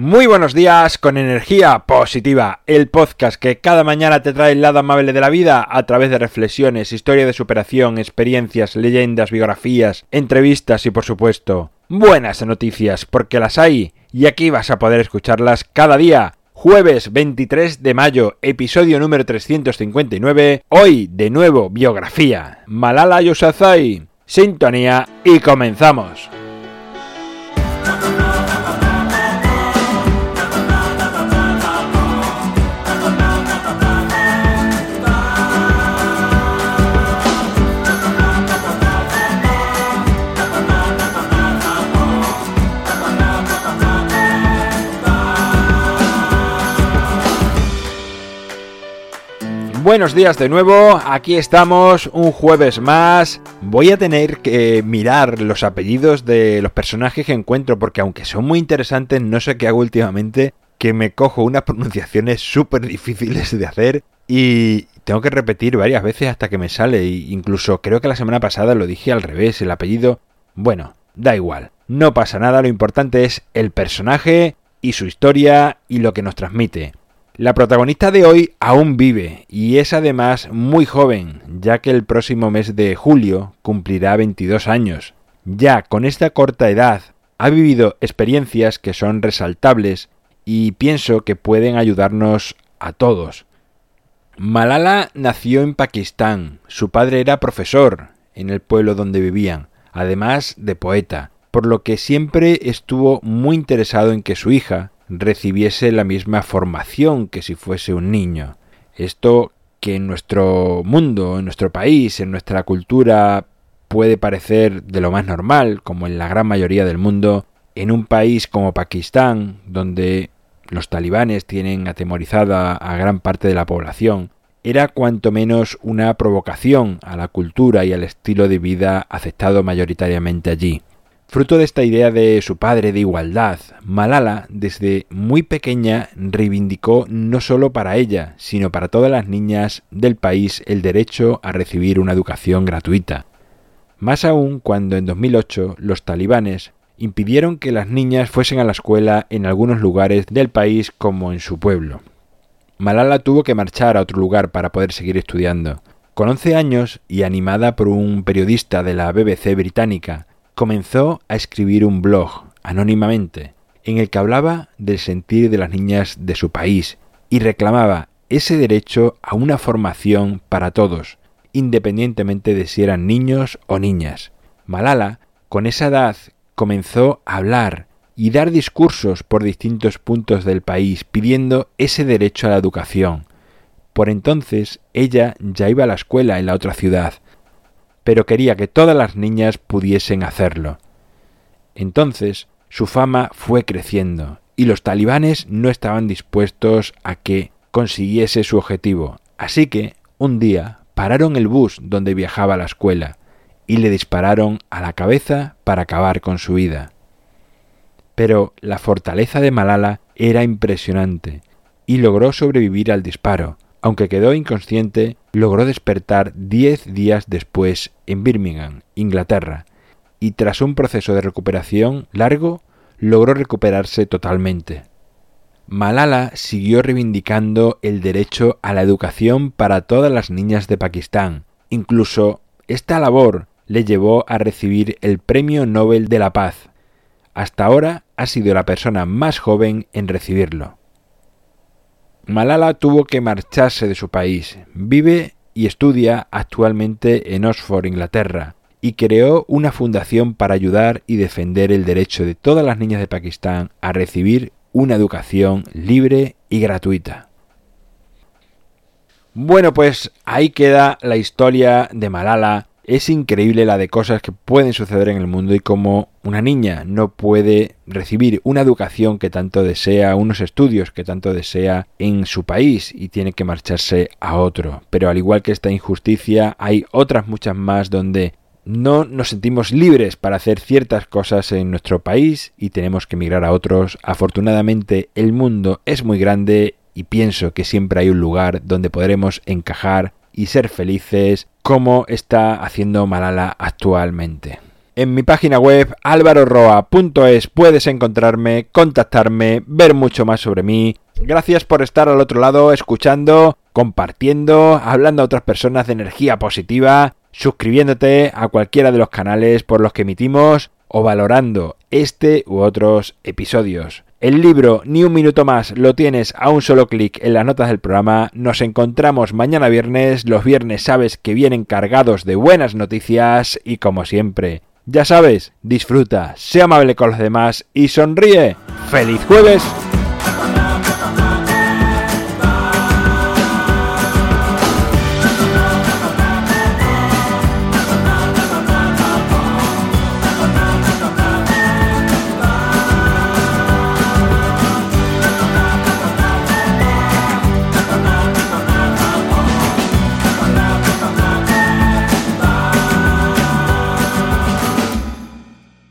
Muy buenos días con energía positiva, el podcast que cada mañana te trae el lado amable de la vida a través de reflexiones, historia de superación, experiencias, leyendas, biografías, entrevistas y por supuesto buenas noticias porque las hay y aquí vas a poder escucharlas cada día. Jueves 23 de mayo, episodio número 359. Hoy, de nuevo, biografía. Malala Yousafzai. Sintonía y comenzamos. Buenos días de nuevo, aquí estamos un jueves más. Voy a tener que mirar los apellidos de los personajes que encuentro porque aunque son muy interesantes, no sé qué hago últimamente, que me cojo unas pronunciaciones súper difíciles de hacer y tengo que repetir varias veces hasta que me sale. E incluso creo que la semana pasada lo dije al revés, el apellido. Bueno, da igual, no pasa nada, lo importante es el personaje y su historia y lo que nos transmite. La protagonista de hoy aún vive y es además muy joven, ya que el próximo mes de julio cumplirá 22 años. Ya con esta corta edad ha vivido experiencias que son resaltables y pienso que pueden ayudarnos a todos. Malala nació en Pakistán. Su padre era profesor en el pueblo donde vivían, además de poeta, por lo que siempre estuvo muy interesado en que su hija recibiese la misma formación que si fuese un niño. Esto que en nuestro mundo, en nuestro país, en nuestra cultura puede parecer de lo más normal, como en la gran mayoría del mundo, en un país como Pakistán, donde los talibanes tienen atemorizada a gran parte de la población, era cuanto menos una provocación a la cultura y al estilo de vida aceptado mayoritariamente allí. Fruto de esta idea de su padre de igualdad, Malala desde muy pequeña reivindicó no solo para ella, sino para todas las niñas del país el derecho a recibir una educación gratuita. Más aún cuando en 2008 los talibanes impidieron que las niñas fuesen a la escuela en algunos lugares del país como en su pueblo. Malala tuvo que marchar a otro lugar para poder seguir estudiando. Con 11 años y animada por un periodista de la BBC británica, comenzó a escribir un blog anónimamente en el que hablaba del sentir de las niñas de su país y reclamaba ese derecho a una formación para todos, independientemente de si eran niños o niñas. Malala, con esa edad, comenzó a hablar y dar discursos por distintos puntos del país pidiendo ese derecho a la educación. Por entonces ella ya iba a la escuela en la otra ciudad, pero quería que todas las niñas pudiesen hacerlo. Entonces su fama fue creciendo y los talibanes no estaban dispuestos a que consiguiese su objetivo, así que un día pararon el bus donde viajaba a la escuela y le dispararon a la cabeza para acabar con su vida. Pero la fortaleza de Malala era impresionante y logró sobrevivir al disparo, aunque quedó inconsciente, logró despertar diez días después en Birmingham, Inglaterra, y tras un proceso de recuperación largo, logró recuperarse totalmente. Malala siguió reivindicando el derecho a la educación para todas las niñas de Pakistán. Incluso esta labor le llevó a recibir el Premio Nobel de la Paz. Hasta ahora ha sido la persona más joven en recibirlo. Malala tuvo que marcharse de su país. Vive y estudia actualmente en Oxford, Inglaterra, y creó una fundación para ayudar y defender el derecho de todas las niñas de Pakistán a recibir una educación libre y gratuita. Bueno, pues ahí queda la historia de Malala es increíble la de cosas que pueden suceder en el mundo y cómo una niña no puede recibir una educación que tanto desea, unos estudios que tanto desea en su país y tiene que marcharse a otro. Pero al igual que esta injusticia, hay otras muchas más donde no nos sentimos libres para hacer ciertas cosas en nuestro país y tenemos que emigrar a otros. Afortunadamente el mundo es muy grande y pienso que siempre hay un lugar donde podremos encajar y ser felices como está haciendo Malala actualmente. En mi página web alvaroroa.es puedes encontrarme, contactarme, ver mucho más sobre mí. Gracias por estar al otro lado escuchando, compartiendo, hablando a otras personas de energía positiva, suscribiéndote a cualquiera de los canales por los que emitimos o valorando este u otros episodios. El libro Ni un minuto más lo tienes a un solo clic en las notas del programa. Nos encontramos mañana viernes. Los viernes sabes que vienen cargados de buenas noticias y como siempre, ya sabes, disfruta, sea amable con los demás y sonríe. ¡Feliz jueves!